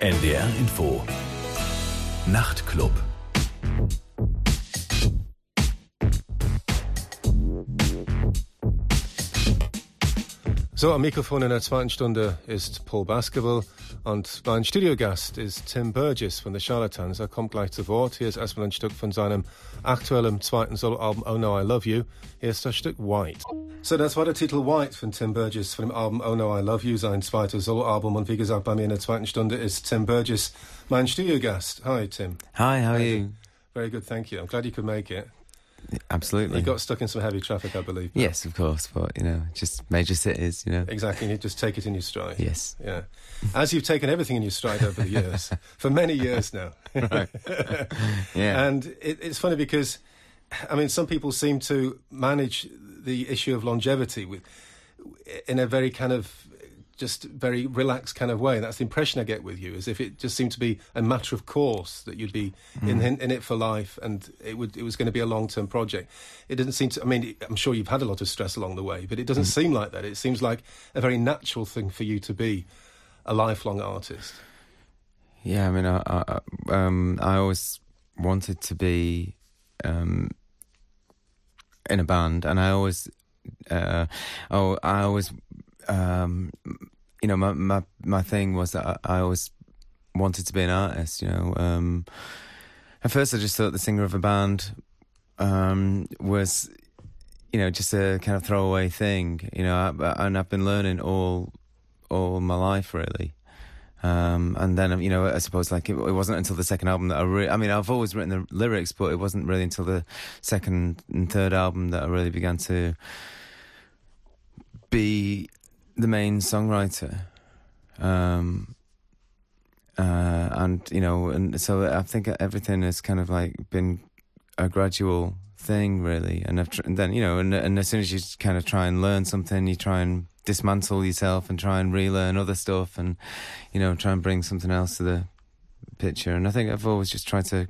NDR Info Nachtclub So, am Mikrofon in der zweiten Stunde ist Paul Basketball und mein Studiogast ist Tim Burgess von The Charlatans. Er kommt gleich zu Wort. Hier ist erstmal ein Stück von seinem aktuellen zweiten Soloalbum Oh No I Love You. Hier ist das Stück White. So, das war der Titel White von Tim Burgess von dem Album Oh No I Love You, sein zweites Soloalbum. Und wie gesagt, bei mir in der zweiten Stunde ist Tim Burgess, mein Studiogast. Hi, Tim. Hi, how are you? Very good, thank you. I'm glad you could make it. Absolutely. You got stuck in some heavy traffic, I believe. Yes, of course, but you know, just major cities, you know. Exactly, you just take it in your stride. Yes. Yeah. As you've taken everything in your stride over the years, for many years now. Right. yeah. And it, it's funny because, I mean, some people seem to manage the issue of longevity with in a very kind of just very relaxed kind of way. That's the impression I get with you, as if it just seemed to be a matter of course that you'd be in, in in it for life, and it would it was going to be a long term project. It doesn't seem to. I mean, I'm sure you've had a lot of stress along the way, but it doesn't seem like that. It seems like a very natural thing for you to be a lifelong artist. yeah, I mean, I, I, um, I always wanted to be um, in a band, and I always, uh, oh, I always, um, you know, my, my my thing was that I, I always wanted to be an artist. You know, um, at first I just thought the singer of a band um, was, you know, just a kind of throwaway thing. You know, I, and I've been learning all all my life really. Um, and then, you know, I suppose like it, it wasn't until the second album that I really, I mean, I've always written the lyrics, but it wasn't really until the second and third album that I really began to be the main songwriter. Um, uh, and, you know, and so I think everything has kind of like been a gradual thing, really. And, tr- and then, you know, and, and as soon as you kind of try and learn something, you try and dismantle yourself and try and relearn other stuff and, you know, try and bring something else to the picture. And I think I've always just tried to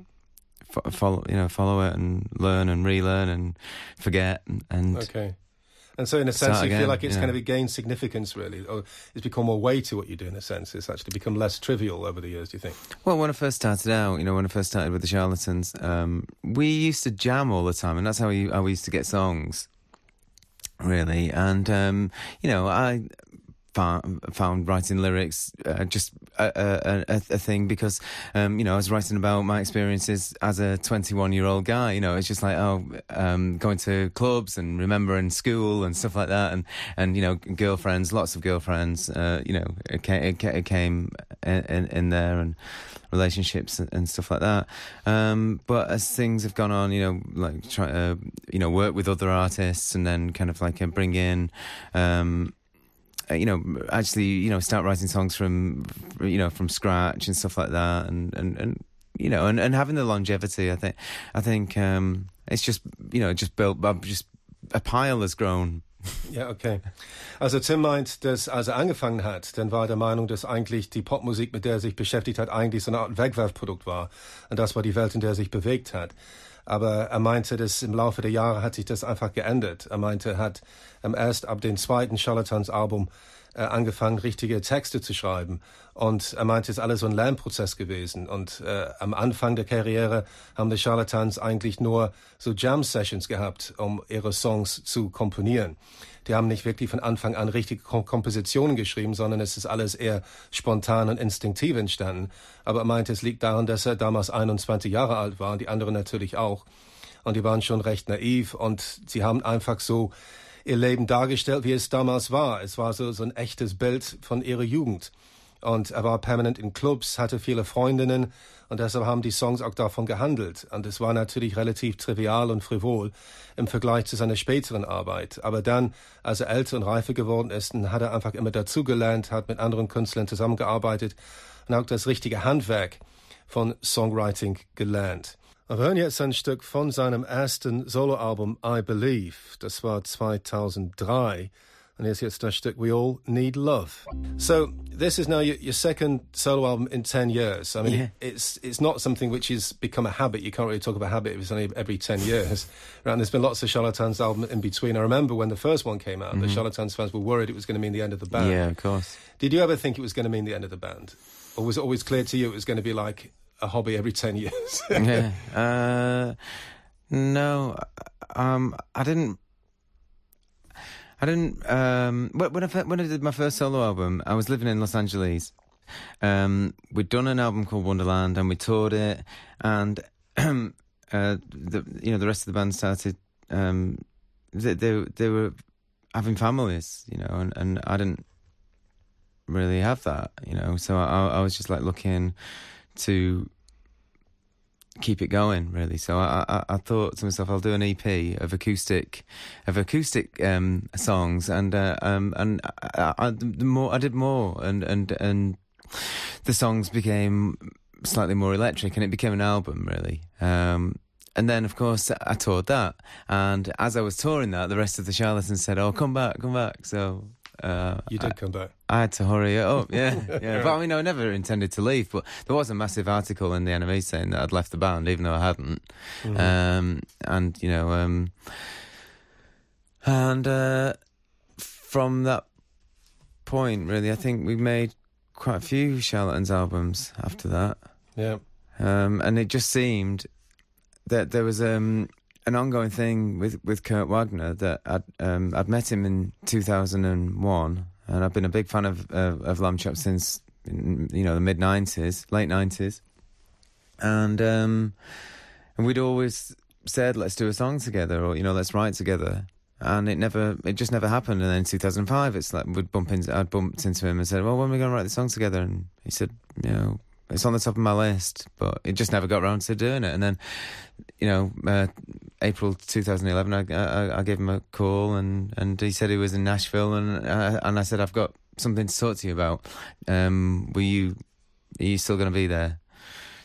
fo- follow, you know, follow it and learn and relearn and forget and, and Okay. And so, in a sense, you feel like it's yeah. kind of gained significance, really, or it's become more weight to what you do. In a sense, it's actually become less trivial over the years. Do you think? Well, when I first started out, you know, when I first started with the Charlatans, um, we used to jam all the time, and that's how we, how we used to get songs, really. And um, you know, I found, found writing lyrics uh, just a, a, a, thing because, um, you know, I was writing about my experiences as a 21 year old guy. You know, it's just like oh, um, going to clubs and remembering school and stuff like that, and and you know, girlfriends, lots of girlfriends. Uh, you know, it came, it came in, in, there and relationships and, stuff like that. Um, but as things have gone on, you know, like try to, you know, work with other artists and then kind of like uh, bring in, um, uh, you know, actually, you know, start writing songs from, you know, from scratch and stuff like that, and and and you know, and, and having the longevity. I think, I think um, it's just, you know, just built, uh, just a pile has grown. Ja, okay. Also Tim meint, dass als er angefangen hat, dann war er der Meinung, dass eigentlich die Popmusik, mit der er sich beschäftigt hat, eigentlich so eine Art Wegwerfprodukt war. Und das war die Welt, in der er sich bewegt hat. Aber er meinte, dass im Laufe der Jahre hat sich das einfach geändert. Er meinte, er hat ähm, erst ab dem zweiten Charlatans-Album äh, angefangen, richtige Texte zu schreiben. Und er meinte, es ist alles so ein Lernprozess gewesen. Und äh, am Anfang der Karriere haben die Charlatans eigentlich nur so Jam-Sessions gehabt, um ihre Songs zu komponieren. Die haben nicht wirklich von Anfang an richtige Kom Kompositionen geschrieben, sondern es ist alles eher spontan und instinktiv entstanden. Aber er meinte, es liegt daran, dass er damals 21 Jahre alt war und die anderen natürlich auch. Und die waren schon recht naiv und sie haben einfach so ihr Leben dargestellt, wie es damals war. Es war so, so ein echtes Bild von ihrer Jugend. Und er war permanent in Clubs, hatte viele Freundinnen und deshalb haben die Songs auch davon gehandelt. Und es war natürlich relativ trivial und frivol im Vergleich zu seiner späteren Arbeit. Aber dann, als er älter und reifer geworden ist, hat er einfach immer dazugelernt, hat mit anderen Künstlern zusammengearbeitet und auch das richtige Handwerk von Songwriting gelernt. Wir hören jetzt ein Stück von seinem ersten Soloalbum I Believe. Das war 2003. And here's jetzt das We All Need Love. So, this is now your, your, second solo album in ten years. I mean, yeah. it's it's not something which has become a habit. You can't really talk about habit if it's only every ten years. right? And there's been lots of Charlatans albums in between. I remember when the first one came out, mm-hmm. the Charlatans fans were worried it was going to mean the end of the band. Yeah, of course. Did you ever think it was going to mean the end of the band, or was it always clear to you it was going to be like a hobby every ten years? yeah. Uh, no, um, I didn't I didn't. Um, when I when I did my first solo album, I was living in Los Angeles. Um, we'd done an album called Wonderland, and we toured it, and uh, the you know the rest of the band started. Um, they, they they were having families, you know, and, and I didn't really have that, you know. So I, I was just like looking to keep it going really. So I, I, I, thought to myself, I'll do an EP of acoustic, of acoustic um, songs, and uh, um, and I, I, the more I did more, and and and the songs became slightly more electric, and it became an album really. Um, and then, of course, I toured that, and as I was touring that, the rest of the charlatans said, "Oh, come back, come back." So uh, you did I, come back. I had to hurry it up, yeah, yeah. But I mean, I never intended to leave. But there was a massive article in the NME saying that I'd left the band, even though I hadn't. Mm-hmm. Um, and you know, um, and uh, from that point, really, I think we made quite a few Charlatans albums after that. Yeah. Um, and it just seemed that there was um, an ongoing thing with, with Kurt Wagner that I'd, um, I'd met him in 2001, and I've been a big fan of of Lambchop since you know the mid 90s, late 90s, and um, and we'd always said let's do a song together, or you know let's write together. And it never, it just never happened. And then in 2005, it's like we'd bump into, I'd bumped into him and said, "Well, when are we going to write the song together?" And he said, "You know, it's on the top of my list, but it just never got around to doing it. And then, you know, uh, April 2011, I, I, I, gave him a call and, and he said he was in Nashville, and uh, and I said I've got something to talk to you about. Um, were you are you still going to be there?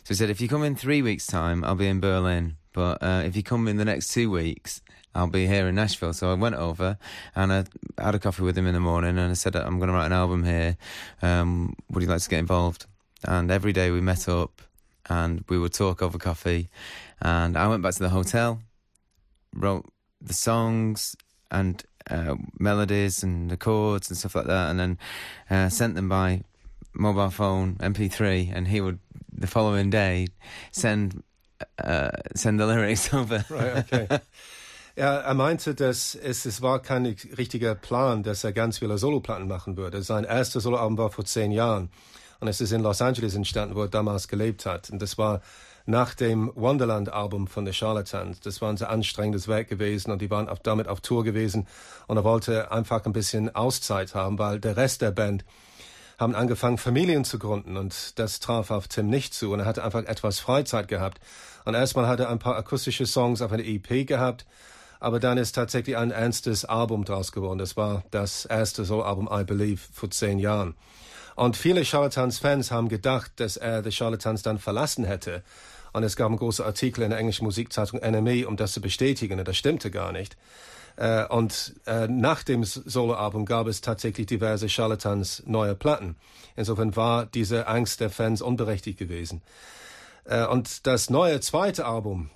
So he said if you come in three weeks' time, I'll be in Berlin. But uh, if you come in the next two weeks, I'll be here in Nashville. So I went over and I had a coffee with him in the morning, and I said I'm going to write an album here. Um, would you like to get involved? and every day we met up and we would talk over coffee. And I went back to the hotel, wrote the songs and uh, melodies and the chords and stuff like that, and then uh, sent them by mobile phone MP3. And he would the following day send uh, send the lyrics over. Right. Okay. Ja, er meinte, dass es, es war kein richtiger Plan, dass er ganz viele Soloplatten machen würde. Sein erstes Soloalbum war vor zehn Jahren. Und es ist in Los Angeles entstanden, wo er damals gelebt hat. Und das war nach dem Wonderland-Album von The Charlatans. Das war ein sehr anstrengendes Werk gewesen und die waren auch damit auf Tour gewesen. Und er wollte einfach ein bisschen Auszeit haben, weil der Rest der Band haben angefangen, Familien zu gründen und das traf auf Tim nicht zu und er hatte einfach etwas Freizeit gehabt. Und erstmal hat er ein paar akustische Songs auf einer EP gehabt, aber dann ist tatsächlich ein ernstes Album draus geworden. Das war das erste Solo-Album I Believe vor zehn Jahren. Und viele Charlatans-Fans haben gedacht, dass er The Charlatans dann verlassen hätte. Und es gab einen großen Artikel in der englischen Musikzeitung NME, um das zu bestätigen. Und das stimmte gar nicht. Äh, und äh, nach dem Soloalbum gab es tatsächlich diverse Charlatans neue Platten. Insofern war diese Angst der Fans unberechtigt gewesen. Äh, und das neue zweite Album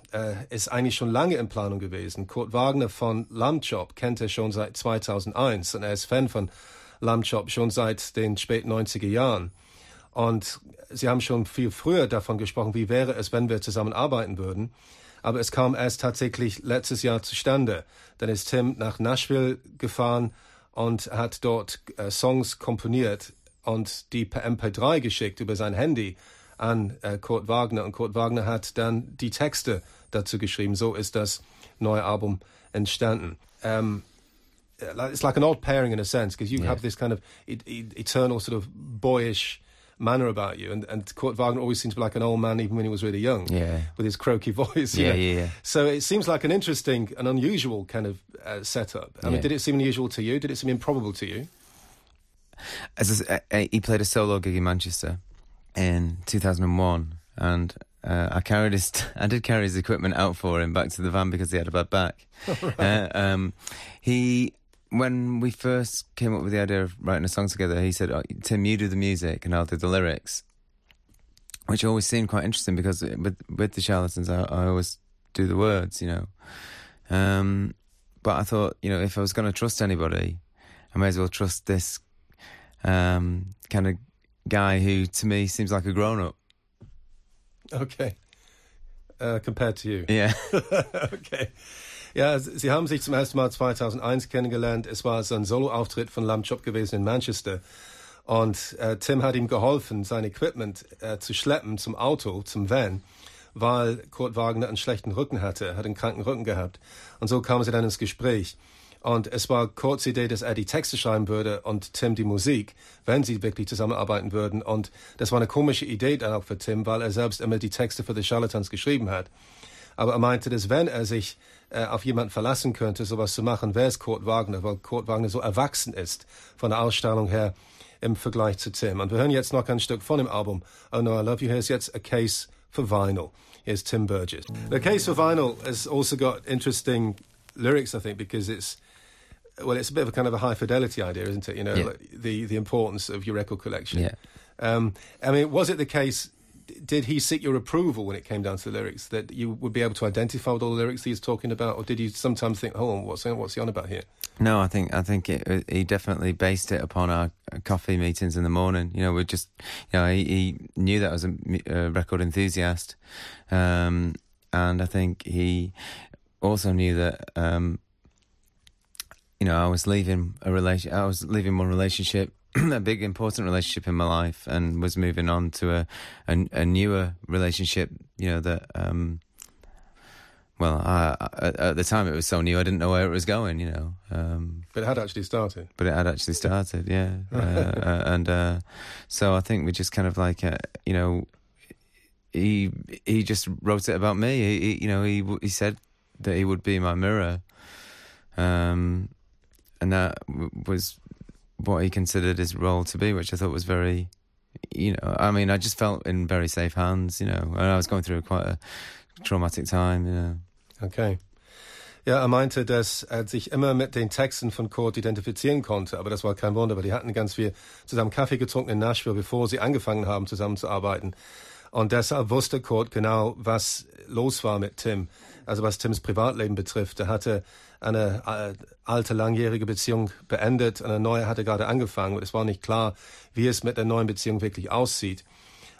ist eigentlich schon lange in Planung gewesen. Kurt Wagner von Lamb Chop kennt er schon seit 2001 und er ist Fan von Lamb Chop schon seit den späten 90er Jahren. Und Sie haben schon viel früher davon gesprochen, wie wäre es, wenn wir zusammenarbeiten würden. Aber es kam erst tatsächlich letztes Jahr zustande. Dann ist Tim nach Nashville gefahren und hat dort äh, Songs komponiert und die per MP3 geschickt über sein Handy an äh, Kurt Wagner. Und Kurt Wagner hat dann die Texte dazu geschrieben. So ist das neue Album entstanden. Ähm, it's like an odd pairing in a sense because you yeah. have this kind of e- e- eternal sort of boyish manner about you, and, and Kurt Wagner always seems to be like an old man even when he was really young, yeah, with his croaky voice. Yeah, yeah, yeah, So it seems like an interesting, an unusual kind of uh, setup. I yeah. mean, did it seem unusual to you? Did it seem improbable to you? As a, a, he played a solo gig in Manchester in 2001, and uh, I carried his, I did carry his equipment out for him back to the van because he had a bad back. right. uh, um, he when we first came up with the idea of writing a song together, he said, oh, "Tim, you do the music and I'll do the lyrics," which always seemed quite interesting because with with the Charlatans, I, I always do the words, you know. Um, but I thought, you know, if I was going to trust anybody, I may as well trust this um, kind of guy who, to me, seems like a grown up. Okay. Äh, compared to you. Yeah. okay. Ja, Sie haben sich zum ersten Mal 2001 kennengelernt. Es war so ein Solo-Auftritt von Lamb Chop gewesen in Manchester. Und äh, Tim hat ihm geholfen, sein Equipment äh, zu schleppen zum Auto, zum Van, weil Kurt Wagner einen schlechten Rücken hatte, hat einen kranken Rücken gehabt. Und so kamen sie dann ins Gespräch. Und es war Kurts Idee, dass er die Texte schreiben würde und Tim die Musik, wenn sie wirklich zusammenarbeiten würden. Und das war eine komische Idee dann auch für Tim, weil er selbst immer die Texte für The Charlatans geschrieben hat. Aber er meinte, dass wenn er sich äh, auf jemanden verlassen könnte, sowas zu machen, wäre es Kurt Wagner, weil Kurt Wagner so erwachsen ist von der Ausstrahlung her im Vergleich zu Tim. Und wir hören jetzt noch ein Stück von dem Album Oh No, I Love You. Hier ist jetzt A Case for Vinyl. Here's Tim Burgess. The Case for Vinyl has also got interesting lyrics, I think, because it's well, it's a bit of a kind of a high fidelity idea, isn't it? You know, Yeah. like the the importance of your record collection. Yeah. Um, I mean, was it the case? Did he seek your approval when it came down to the lyrics that you would be able to identify with all the lyrics he's talking about, or did you sometimes think, "Hold on, what's what's he on about here?" No, I think I think it, he definitely based it upon our coffee meetings in the morning. You know, we just, you know, he, he knew that I was a, a record enthusiast, um, and I think he also knew that, um, you know, I was leaving a relation. I was leaving one relationship, a big important relationship in my life, and was moving on to a a, a newer relationship. You know that. Um, well, I, I, at the time it was so new, I didn't know where it was going. You know, um, But it had actually started. but it had actually started, yeah. Uh, uh, and uh, so I think we just kind of like, uh, you know, he he just wrote it about me. He, he, you know, he he said that he would be my mirror, um, and that w- was what he considered his role to be, which I thought was very, you know, I mean, I just felt in very safe hands, you know, and I was going through quite a traumatic time, you know. Okay. Ja, er meinte, dass er sich immer mit den Texten von Kurt identifizieren konnte, aber das war kein Wunder, weil die hatten ganz viel zusammen Kaffee getrunken in Nashville, bevor sie angefangen haben, zusammenzuarbeiten. Und deshalb wusste Kurt genau, was los war mit Tim. Also was Tims Privatleben betrifft. Er hatte eine äh, alte, langjährige Beziehung beendet, eine neue hatte gerade angefangen und es war nicht klar, wie es mit der neuen Beziehung wirklich aussieht.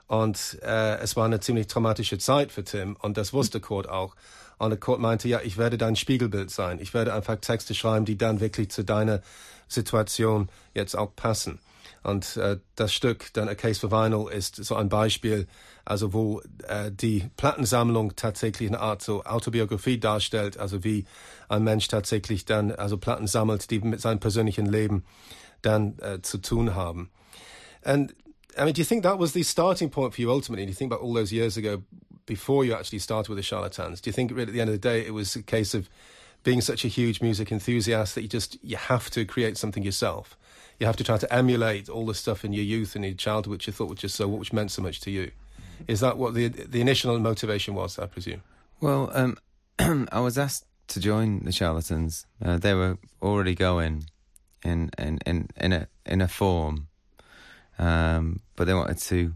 Und äh, es war eine ziemlich traumatische Zeit für Tim und das wusste Kurt auch. Und Kurt meinte, ja, ich werde dein Spiegelbild sein. Ich werde einfach Texte schreiben, die dann wirklich zu deiner Situation jetzt auch passen. Und äh, das Stück, dann A Case for Vinyl, ist so ein Beispiel, also wo äh, die Plattensammlung tatsächlich eine Art so Autobiografie darstellt, also wie ein Mensch tatsächlich dann also Platten sammelt, die mit seinem persönlichen Leben dann äh, zu tun haben. And I mean, do you think that was the starting point for you ultimately? Do you think about all those years ago before you actually started with the Charlatans? Do you think really at the end of the day it was a case of being such a huge music enthusiast that you just you have to create something yourself? You have to try to emulate all the stuff in your youth and your childhood which you thought was just so which meant so much to you. Is that what the the initial motivation was? I presume. Well, um, I was asked to join the Charlatans. Uh, they were already going in in in in a in a form, um, but they wanted to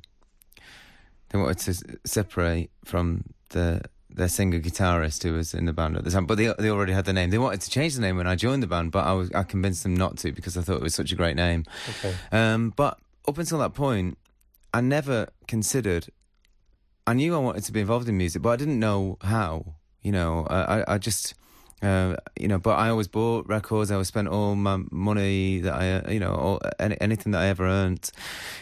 they wanted to separate from the their singer guitarist who was in the band at the time. But they they already had the name. They wanted to change the name when I joined the band, but I was I convinced them not to because I thought it was such a great name. Okay. Um, but up until that point, I never considered. I knew I wanted to be involved in music, but I didn't know how. You know, I, I, just, uh, you know, but I always bought records. I always spent all my money that I, you know, all, any, anything that I ever earned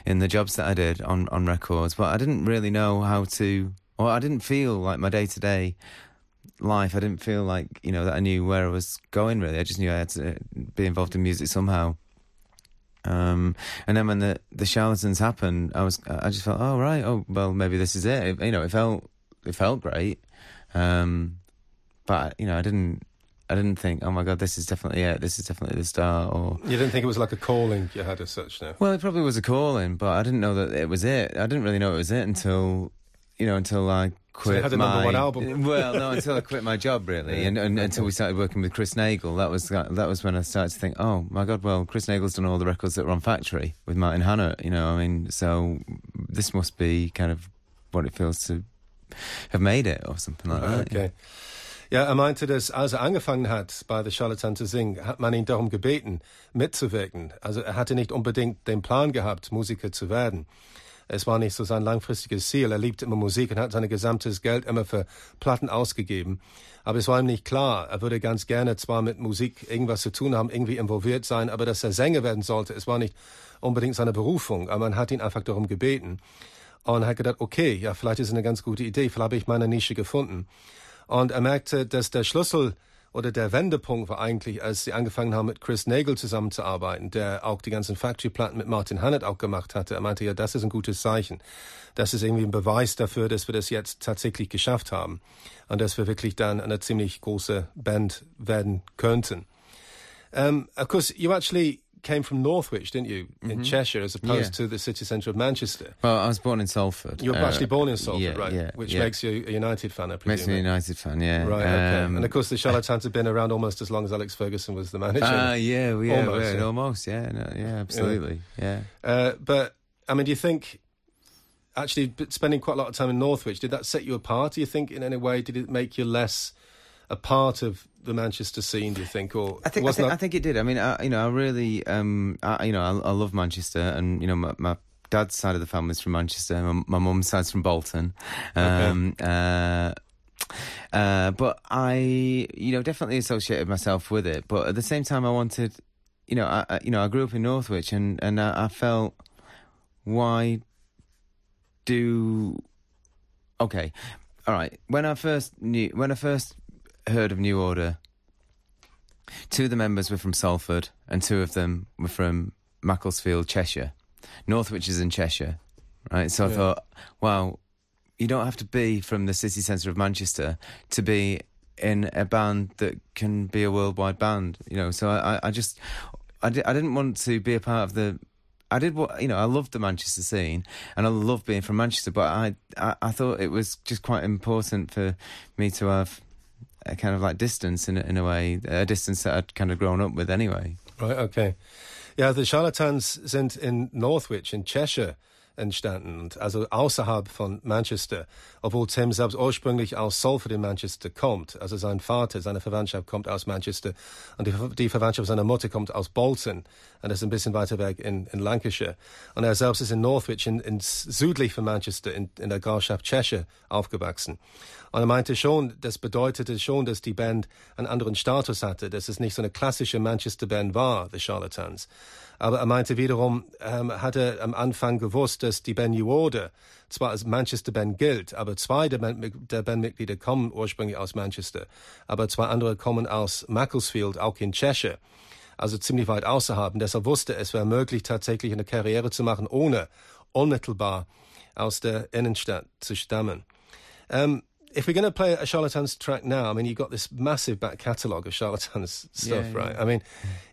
in the jobs that I did on, on records. But I didn't really know how to, or I didn't feel like my day to day life. I didn't feel like, you know, that I knew where I was going really. I just knew I had to be involved in music somehow. Um, and then when the the charlatans happened, I was I just felt oh right oh well maybe this is it. It- you know it felt it felt great, um, but you know I didn't I didn't think oh my god this is definitely it this is definitely the start or You didn't think it was like a calling you had as such, no? well it probably was a calling but I didn't know that it was it. I didn't really know it was it until you know until I quit had a my number one album. well, no, until I quit my job really, and, and until we started working with Chris Nagle. That was that was when I started to think, oh my god, well, Chris Nagle's done all the records that were on Factory with Martin Hannett. You know, I mean, so this must be kind of what it feels to have made it or something like that. Okay. Ja, er meinte, dass als er angefangen hat, bei der Charlatan zu singen, hat man ihn darum gebeten, mitzuwirken. Also er hatte nicht unbedingt den Plan gehabt, Musiker zu werden. Es war nicht so sein langfristiges Ziel. Er liebte immer Musik und hat sein gesamtes Geld immer für Platten ausgegeben. Aber es war ihm nicht klar. Er würde ganz gerne zwar mit Musik irgendwas zu tun haben, irgendwie involviert sein, aber dass er Sänger werden sollte, es war nicht unbedingt seine Berufung. Aber man hat ihn einfach darum gebeten. Und hat gedacht, okay, ja, vielleicht ist es eine ganz gute Idee, vielleicht habe ich meine Nische gefunden. Und er merkte, dass der Schlüssel oder der Wendepunkt war eigentlich, als sie angefangen haben, mit Chris Nagel zusammenzuarbeiten, der auch die ganzen Factory-Platten mit Martin Hannett auch gemacht hatte. Er meinte, ja, das ist ein gutes Zeichen. Das ist irgendwie ein Beweis dafür, dass wir das jetzt tatsächlich geschafft haben. Und dass wir wirklich dann eine ziemlich große Band werden könnten. Um, of course, you actually came from Northwich, didn't you, in Mhm. Cheshire, as opposed Yeah. to the city centre of Manchester? Well, I was born in Salford. You were Uh, actually born in Salford, yeah, right? Yeah, Which makes you a United fan, I presume. Makes me a United fan, yeah. Right, okay. Um, and of course, the Charlatans have been around almost as long as Alex Ferguson was the manager. Ah, yeah, yeah, Almost, almost, yeah. almost, yeah, no, yeah, absolutely, yeah. Uh, but, I mean, do you think actually spending quite a lot of time in Northwich, did that set you apart, do you think, in any way? Did it make you less a part of the Manchester scene, do you think? Or I think, I think, not- I think it did. I mean, I, you know, I really, um, I, you know, I, I love Manchester, and you know, my, my dad's side of the family is from Manchester. My, my mum's side's from Bolton. Um, uh, uh, but I, you know, definitely associated myself with it. But at the same time, I wanted, you know, I, I you know, I grew up in Northwich, and and I, I felt, why do, okay, all right. When I first knew, when I first heard of New Order, two of the members were from Salford, and two of them were from Macclesfield, Cheshire. Northwich is in Cheshire, right? So I thought, wow, you don't have to be from the city centre of Manchester to be in a band that can be a worldwide band, you know. So I, I- just, I, di- I didn't want to be a part of the. I did what you know. I loved the Manchester scene, and I love being from Manchester. But I, I, I thought it was just quite important for me to have a kind of like distance in a, in a way, a distance that I'd kind of grown up with anyway. Right, okay. Yeah, the Charlatans sind in Northwich in Cheshire entstanden, und also außerhalb von Manchester, obwohl Tim selbst ursprünglich aus Salford in Manchester kommt. Also sein Vater, seine Verwandtschaft kommt aus Manchester und die, die Verwandtschaft seiner Mutter kommt aus Bolton und das ist ein bisschen weiter weg in, in Lancashire. Und er selbst ist in Northwich, in, in südlich von Manchester, in, in der Grafschaft Cheshire aufgewachsen. Und er meinte schon, das bedeutete schon, dass die Band einen anderen Status hatte, dass es nicht so eine klassische Manchester-Band war, The Charlatans. Aber er meinte wiederum, ähm, hat er am Anfang gewusst, dass die Band New Order zwar als Manchester-Band gilt, aber zwei der, Band, der Bandmitglieder kommen ursprünglich aus Manchester, aber zwei andere kommen aus Macclesfield, auch in Cheshire also ziemlich weit außerhalb. Und deshalb wusste es wäre möglich, tatsächlich eine Karriere zu machen, ohne unmittelbar aus der Innenstadt zu stammen. Um, if we're going to play a Charlatans track now, I mean, you've got this massive back catalogue of Charlatans stuff, Yeah, right? I mean,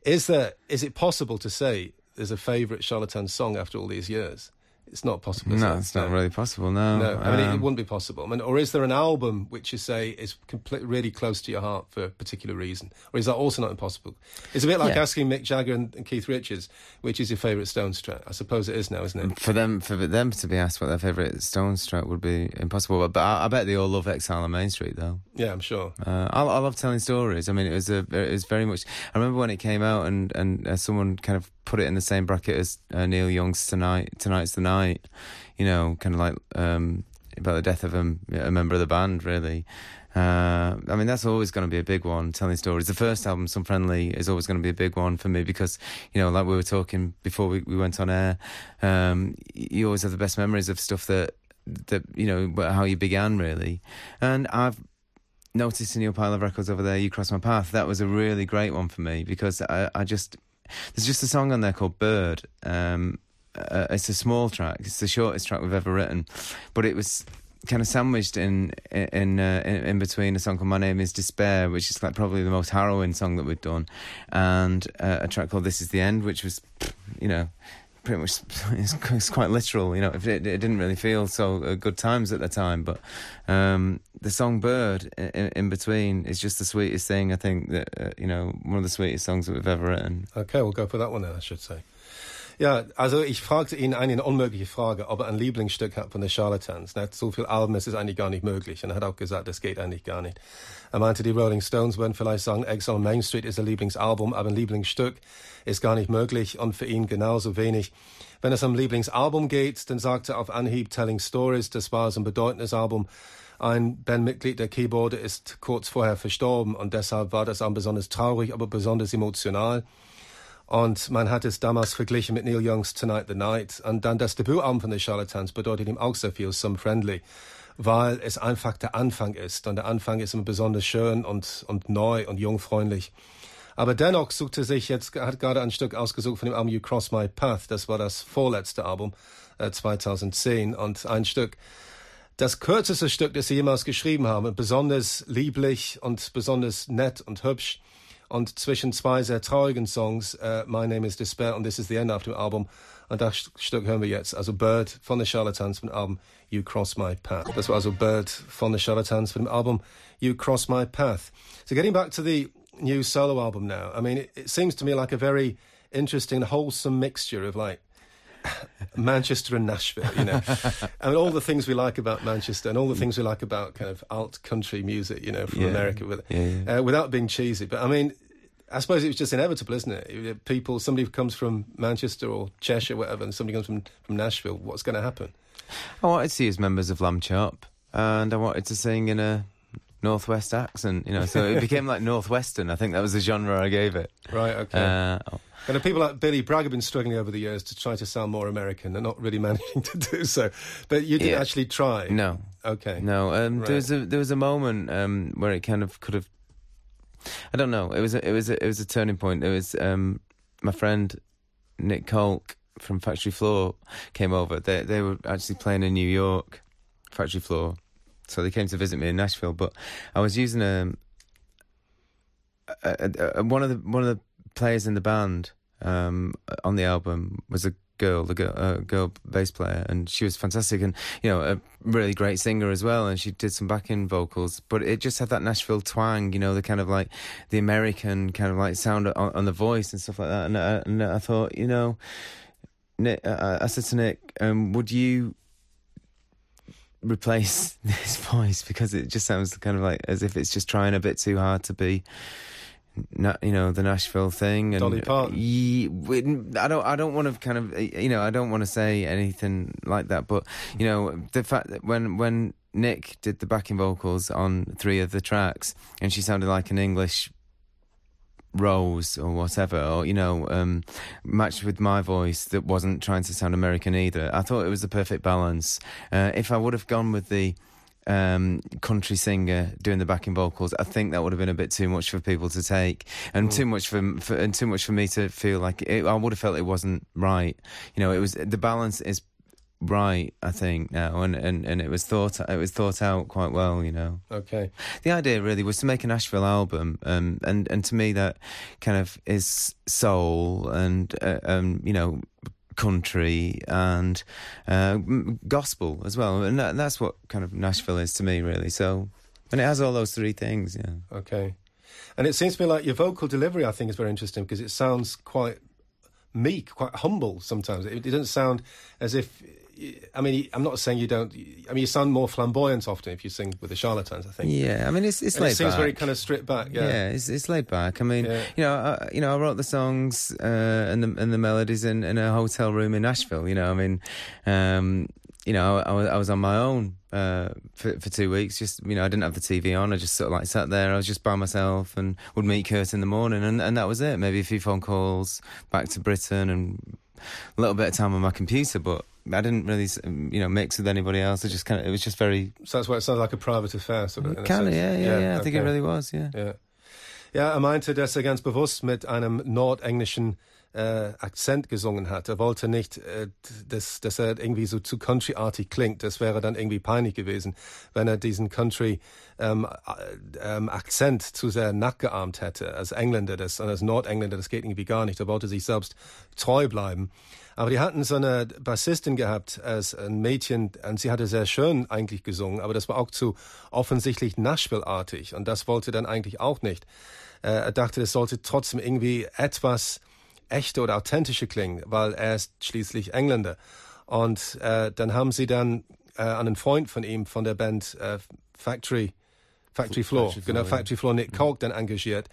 is there is it possible to say there's a favourite Charlatans song after all these years? It's not possible. No, it? it's not really possible. No, No, I mean, it, it Um, wouldn't be possible. I mean, or is there an album which you say is complete, really close to your heart for a particular reason? Or is that also not impossible? It's a bit like Yeah. asking Mick Jagger and, and Keith Richards, which is your favourite Stones track? I suppose it is now, isn't it? For them, for them to be asked what their favourite Stones track would be impossible. But I, I bet they all love Exile on Main Street, though. Yeah, I'm sure. Uh, I, I love telling stories. I mean, it was a, it was very much. I remember when it came out, and and uh, someone kind of put it in the same bracket as uh, Neil Young's "Tonight." Tonight's the night. You know, kind of like um, about the death of a, a member of the band. Really, uh, I mean, that's always going to be a big one. Telling stories. The first album, "Some Friendly," is always going to be a big one for me because you know, like we were talking before we, we went on air. Um, you always have the best memories of stuff that that you know how you began really, and I've noticed in your pile of records over there, You Cross My Path, that was a really great one for me because I, I just, there's just a song on there called Bird. Um, uh, it's a small track, it's the shortest track we've ever written, but it was kind of sandwiched in in uh, in, between a song called My Name Is Despair, which is like probably the most harrowing song that we've done, and uh, a track called This Is the End, which was, you know, pretty much it's, quite literal. You know, it, it, didn't really feel so uh, good times at the time, but um, the song "Bird" in, in, between is just the sweetest thing. I think that uh, you know one of the sweetest songs that we've ever written. Okay, we'll go for that one then. I should say. Ja, also ich fragte ihn eine unmögliche Frage, ob er ein Lieblingsstück hat von den Charlatans. Er hat so viele Alben, es ist eigentlich gar nicht möglich. Und er hat auch gesagt, das geht eigentlich gar nicht. Er meinte, die Rolling Stones würden vielleicht sagen, Exile on Main Street ist ein Lieblingsalbum, aber ein Lieblingsstück ist gar nicht möglich und für ihn genauso wenig. Wenn es um Lieblingsalbum geht, dann sagt er auf Anhieb Telling Stories, das war so ein bedeutendes Album. Ein Bandmitglied der Keyboarder ist kurz vorher verstorben und deshalb war das auch besonders traurig, aber besonders emotional. Und man hat es damals verglichen mit Neil Youngs Tonight the Night. Und dann das Debütalbum von den Charlatans bedeutet ihm auch sehr viel, Some Friendly, weil es einfach der Anfang ist. Und der Anfang ist immer besonders schön und, und neu und jungfreundlich. Aber dennoch suchte sich jetzt, hat gerade ein Stück ausgesucht von dem Album You Cross My Path. Das war das vorletzte Album, äh, 2010. Und ein Stück, das kürzeste Stück, das sie jemals geschrieben haben, besonders lieblich und besonders nett und hübsch. Und zwischen zwei sehr traurigen Songs, uh, My Name is Despair und This is the End auf dem Album. Und das Stück hören wir jetzt. Also Bird von The Charlatans Album You Cross My Path. Das war also Bird von The Charlatans Album You Cross My Path. So getting back to the new solo album now, I mean, it, it seems to me like a very interesting, wholesome mixture of like Manchester and Nashville, you know, and all the things we like about Manchester and all the things we like about kind of alt country music, you know, from yeah. America, with, yeah, yeah. Uh, without being cheesy. But I mean, I suppose it was just inevitable, isn't it? People, somebody comes from Manchester or Cheshire, whatever, and somebody comes from, from Nashville. What's going to happen? I wanted to see as members of Lambchop, and I wanted to sing in a northwest accent, you know. So it became like northwestern. I think that was the genre I gave it. Right. Okay. Uh, and people like Billy Bragg have been struggling over the years to try to sound more American. They're not really managing to do so. But you didn't yeah. actually try. No. Okay. No. Um, right. There was a there was a moment um, where it kind of could have. I don't know. It was a, it was a, it was a turning point. It was um, my friend Nik Colk from Factory Floor came over. They they were actually playing in New York, Factory Floor, so they came to visit me in Nashville. But I was using a, a, a, a one of the one of the players in the band um, on the album was a girl, the girl, uh, girl bass player, and she was fantastic, and you know, a really great singer as well. And she did some backing vocals, but it just had that Nashville twang, you know, the kind of like the American kind of like sound on, on the voice and stuff like that. And, uh, and I thought, you know, Nick, uh, I said to Nick, um, would you replace this voice because it just sounds kind of like as if it's just trying a bit too hard to be you know the Nashville thing and Dolly Parton. I don't I don't want to kind of you know I don't want to say anything like that but you know the fact that when when Nick did the backing vocals on three of the tracks and she sounded like an English rose or whatever or you know um, matched with my voice that wasn't trying to sound American either I thought it was the perfect balance uh, if I would have gone with the um, country singer doing the backing vocals, I think that would have been a bit too much for people to take, and mm. too much for, for, and too much for me to feel like it, I would have felt it wasn't right. You know, it was the balance is right, I think now, and, and, and it was thought it was thought out quite well, you know. Okay. The idea really was to make a Nashville album, um, and and to me that kind of is soul and uh, um, you know country and uh, gospel as well, and that, that's what kind of Nashville is to me, really. So, and it has all those three things. Yeah. Okay. And it seems to me like your vocal delivery, I think, is very interesting because it sounds quite meek, quite humble sometimes. It, it doesn't sound as if I mean, I'm not saying you don't. I mean, you sound more flamboyant often if you sing with the Charlatans. I think. Yeah, I mean, it's it's and laid it seems back. very kind of stripped back. Yeah, yeah, it's it's laid back. I mean, yeah. you know, I, you know, I wrote the songs uh, and the and the melodies in, in a hotel room in Nashville. You know, I mean, um, you know, I, I, was on my own uh, for for two weeks. Just you know, I didn't have the TV on. I just sort of like sat there. I was just by myself and would meet Kurt in the morning, and and that was it. Maybe a few phone calls back to Britain and a little bit of time on my computer, but I didn't really, you know, mix with anybody else. I just kind of, it was just very. So that's why it sounds like a private affair, sort of. Kind of, yeah, yeah, yeah, yeah. I okay. think it really was, yeah. Ja er meinte, dass er ganz bewusst mit einem nordenglischen äh, Akzent gesungen hat. Er wollte nicht, äh, dass, dass er irgendwie so zu countryartig klingt. Das wäre dann irgendwie peinlich gewesen, wenn er diesen Country ähm, äh, ähm, Akzent zu sehr nachgeahmt hätte. Als Engländer, das, als Nordengländer, das geht irgendwie gar nicht. Er wollte sich selbst treu bleiben. Aber die hatten so eine Bassistin gehabt als ein Mädchen und sie hatte sehr schön eigentlich gesungen, aber das war auch zu offensichtlich Nashville-artig und das wollte dann eigentlich auch nicht. Äh, er dachte, es sollte trotzdem irgendwie etwas echte oder authentische klingen, weil er ist schließlich Engländer. Und äh, dann haben sie dann äh, einen Freund von ihm von der Band äh, Factory Factory Floor, Factory genau, Factory Floor, Nick Kolk dann engagiert,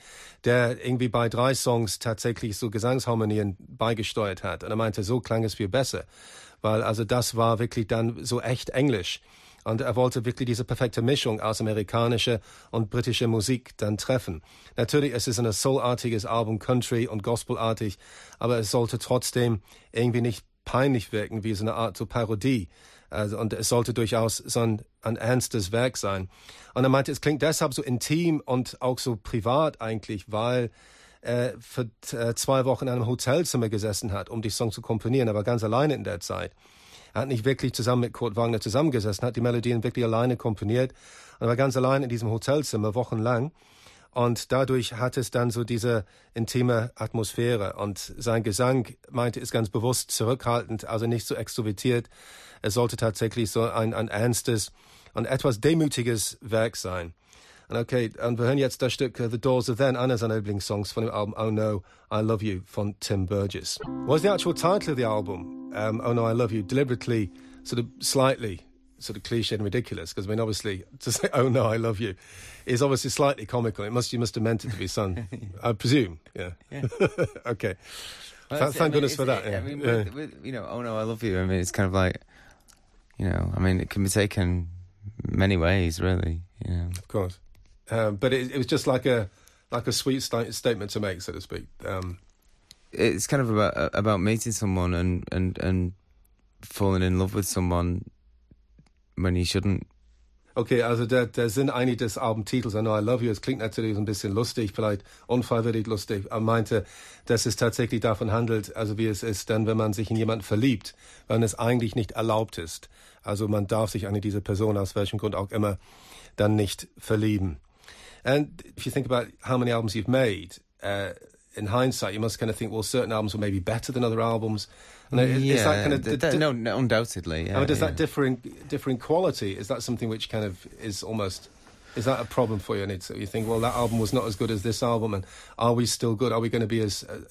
der irgendwie bei drei Songs tatsächlich so Gesangsharmonien beigesteuert hat. Und er meinte, so klang es viel besser. Weil also das war wirklich dann so echt Englisch. Und er wollte wirklich diese perfekte Mischung aus amerikanischer und britischer Musik dann treffen. Natürlich, es ist ein soulartiges Album, Country und Gospelartig, aber es sollte trotzdem irgendwie nicht peinlich wirken, wie so eine Art so Parodie. Also, und es sollte durchaus so ein, ein ernstes Werk sein. Und er meinte, es klingt deshalb so intim und auch so privat eigentlich, weil er für äh, zwei Wochen in einem Hotelzimmer gesessen hat, um die Song zu komponieren, aber ganz alleine in der Zeit. Er hat nicht wirklich zusammen mit Kurt Wagner zusammengesessen, hat die Melodien wirklich alleine komponiert und war ganz allein in diesem Hotelzimmer wochenlang. Und dadurch hat es dann so diese intime Atmosphäre. Und sein Gesang, meinte, ist ganz bewusst zurückhaltend, also nicht so extrovertiert. Es sollte tatsächlich so ein, ein ernstes und etwas demütiges Werk sein. Und okay, und wir hören jetzt das Stück uh, The Doors of Then, einer seiner Lieblingssongs von dem Album Oh No, I Love You von Tim Burgess. Was the actual title of the album, um, Oh No, I Love You, deliberately, sort of slightly, sort of cliched and ridiculous, because I mean, obviously, to say Oh No, I Love You is obviously slightly comical. It must, you must have meant it to be sung, I presume, yeah. yeah. okay. Well, thank, I mean, goodness for that. Yeah. I mean, with, with, you know, Oh No, I Love You, I mean, it's kind of like, you know, I mean, it can be taken many ways, really. You know. Of course. Um, but it, it, was just like a like a sweet st- statement to make, so to speak. Um, it's kind of about about meeting someone and, and, and falling in love with someone shouldn't. Okay, also der, der Sinn eigentlich des Albumtitels, I Know I Love You, es klingt natürlich ein bisschen lustig, vielleicht unfreiwillig lustig. Er meinte, dass es tatsächlich davon handelt, also wie es ist dann, wenn man sich in jemanden verliebt, wenn es eigentlich nicht erlaubt ist. Also man darf sich an diese Person aus welchem Grund auch immer dann nicht verlieben. And if you think about how many albums you've made, uh, in hindsight, you must kind of think, well, certain albums were maybe better than other albums. And yeah, is that kind of th- no, no, undoubtedly. Yeah, I mean, does yeah. that differ in differ in quality? Is that something which kind of is almost is that a problem for you? And it's, you think, well, that album was not as good as this album, and are we still good? Are we going to be as uh,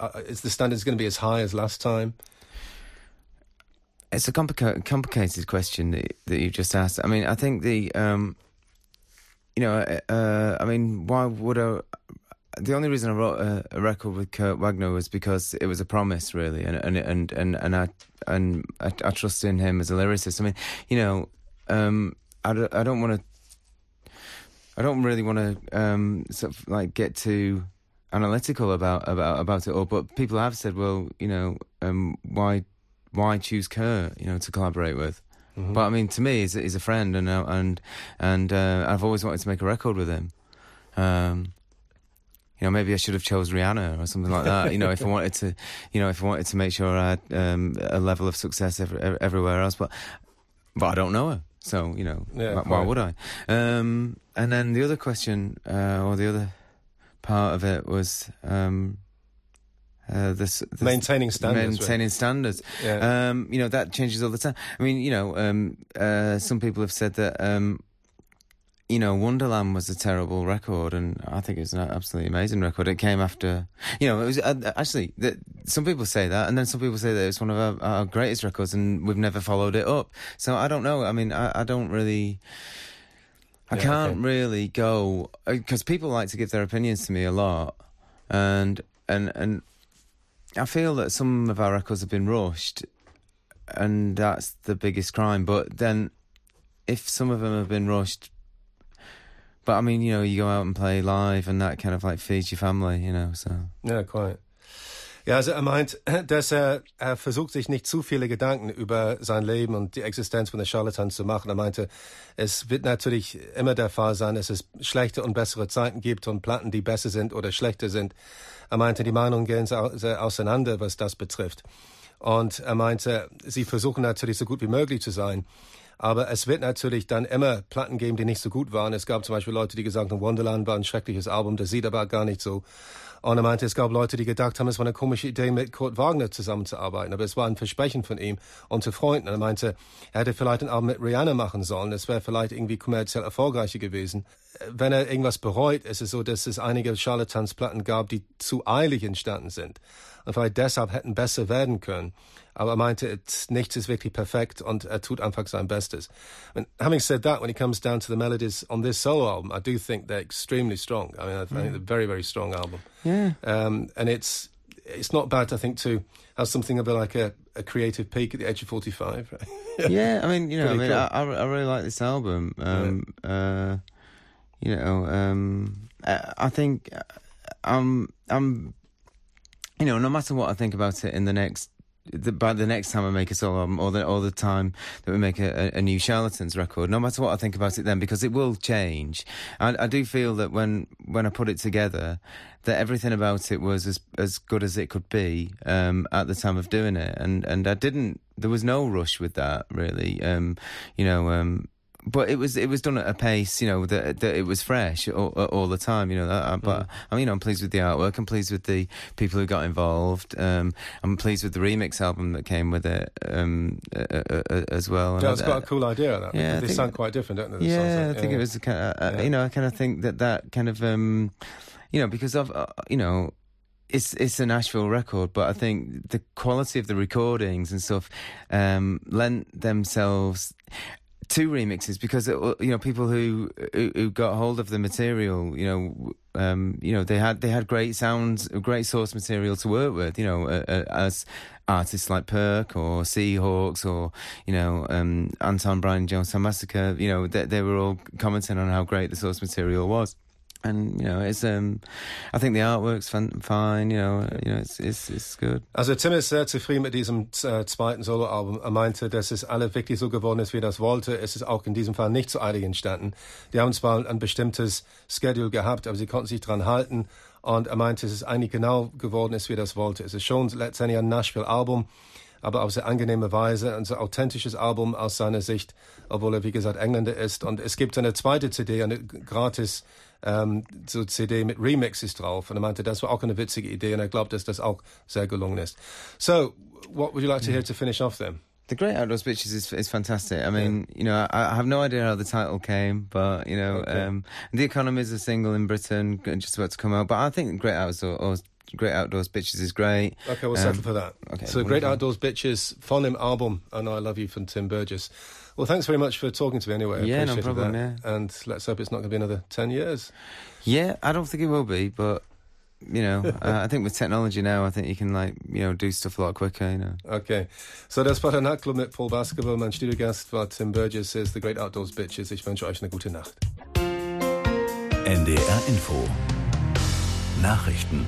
uh, is the standards going to be as high as last time? It's a complica- complicated question that, that you just asked. I mean, I think the um, you know, uh, uh, I mean, why would I? The only reason I wrote a, a, record with Kurt Wagner was because it was a promise, really, and and and and, and I and I, I trust in him as a lyricist. I mean, you know, um, I don't, I don't want to. I don't really want to um, sort of like get too analytical about about about it all, but people have said, well, you know, um, why why choose Kurt, you know, to collaborate with? Mm-hmm. But I mean, to me, he's, he's a friend, and and and uh, I've always wanted to make a record with him. Um, you know, maybe I should have chose Rihanna or something like that. you know, if I wanted to, you know, if I wanted to make sure I had um, a level of success every, everywhere else, but but I don't know her, so you know, yeah, why, why, would I? Um, and then the other question, uh, or the other part of it was. Um, uh, this, this, maintaining standards, maintaining right? standards. Yeah. Um, you know that changes all the time. I mean, you know, um, uh, some people have said that. Um, you know, Wonderland was a terrible record, and I think it was an absolutely amazing record. It came after, you know, it was uh, actually. The, some people say that, and then some people say that it's one of our, our, greatest records, and we've never followed it up. So I don't know. I mean, I, I don't really. I yeah, can't okay. really go because uh, people like to give their opinions to me a lot, and and and I feel that some of our records have been rushed, and that's the biggest crime. But then, if some of them have been rushed, but I mean, you know, you go out and play live, and that kind of like feeds your family, you know. So yeah, quite. Ja, also er meint, dass er, er versucht sich nicht zu viele Gedanken über sein Leben und die Existenz von der Charlatans zu machen. Er meinte, es wird natürlich immer der Fall sein, dass es schlechte und bessere Zeiten gibt und Platten, die besser sind oder schlechter sind. Er meinte, die Meinungen gehen sehr auseinander, was das betrifft. Und er meinte, sie versuchen natürlich so gut wie möglich zu sein. Aber es wird natürlich dann immer Platten geben, die nicht so gut waren. Es gab zum Beispiel Leute, die gesagt haben, Wonderland war ein schreckliches Album, das sieht aber gar nicht so. Und er meinte, es gab Leute, die gedacht haben, es war eine komische Idee, mit Kurt Wagner zusammenzuarbeiten. Aber es war ein Versprechen von ihm unter Freunden. Er meinte, er hätte vielleicht ein Album mit Rihanna machen sollen. Es wäre vielleicht irgendwie kommerziell erfolgreicher gewesen. Wenn er irgendwas bereut, ist es so, dass es einige Charlatansplatten gab, die zu eilig entstanden sind und vielleicht deshalb hätten besser werden können. Aber er meinte, nichts ist wirklich perfekt und er tut einfach sein Bestes. And having said that, when it comes down to the melodies on this solo album, I do think they're extremely strong. I mean, I think mm. they're a very, very strong album. Yeah. Um, and it's it's not bad, I think, to have something of a, like a, a creative peak at the age of 45. yeah, I mean, you know, I mean, cool. I, I really like this album. Um, yeah. uh, you know, um, I, I think I'm I'm you know, no matter what I think about it in the next the, by the next time I make a solo album, or the or the time that we make a, a, new Charlatans record, no matter what I think about it then, because it will change. I, I do feel that when when I put it together, that everything about it was as as good as it could be um, at the time of doing it, and and I didn't. There was no rush with that really. Um, you know. Um, but it was it was done at a pace, you know, that, that it was fresh all, all the time, you know. That, but mm. I mean, I'm pleased with the artwork. I'm pleased with the people who got involved. Um, I'm pleased with the remix album that came with it um, uh, uh, uh, as well. Yeah, it's got a cool idea. That yeah, they think, sound quite different, don't they? yeah, like, I think yeah. it was kind of, uh, yeah. you know, I kind of think that that kind of, um, you know, because of, uh, you know, it's it's a Nashville record, but I think the quality of the recordings and stuff um, lent themselves two remixes because it, uh, you know people who, who, who got hold of the material, you know, um, you know they had they had great sounds, great source material to work with, you know, uh, uh, as artists like Perk or Seahawks or you know um, Anton Brian Jonestown Massacre, you know, they, they were all commenting on how great the source material was and you know it's um I think the artwork's fun, fine you know you know it's it's it's good. Also Tim ist sehr zufrieden mit diesem äh, zweiten Soloalbum. Er meinte dass es alle wirklich so geworden ist wie das wollte. Es ist auch in diesem Fall nicht so eilig entstanden. Die haben zwar ein bestimmtes Schedule gehabt aber sie konnten sich dran halten. Und er meinte es ist eigentlich genau geworden ist wie das wollte. Es ist schon letztendlich ein Nashville Album aber auf sehr angenehme Weise ein so authentisches Album aus seiner Sicht obwohl er wie gesagt Engländer ist und es gibt eine zweite CD eine gratis ähm, so CD mit Remixes drauf. Und er meinte, das war auch eine witzige Idee und er glaubt, dass das auch sehr gelungen ist. So, what would you like to hear to finish off then? The Great Outdoors Bitches is is fantastic. I mean, yeah. you know, I, I, have no idea how the title came, but you know, okay. um, The Economy is a single in Britain, just about to come out. But I think Great Outdoors, Great Outdoors Bitches is great. Okay, we'll um, settle for that. Okay, so Great Outdoors Bitches, Phonem album, and I Love You from Tim Burgess. Well, thanks very much for talking to me anyway. Yeah, no problem. That. Yeah. And let's hope it's not going to be another 10 years. Yeah, I don't think it will be, but you know, uh, I think with technology now, I think you can like, you know, do stuff a lot quicker, you know. Okay. So das war der Nachtclub mit Paul Baskerville. Mein Studiogast war Tim Burgess, ist The Great Outdoors Bitches. Ich wünsche euch eine gute Nacht. NDR Info. Nachrichten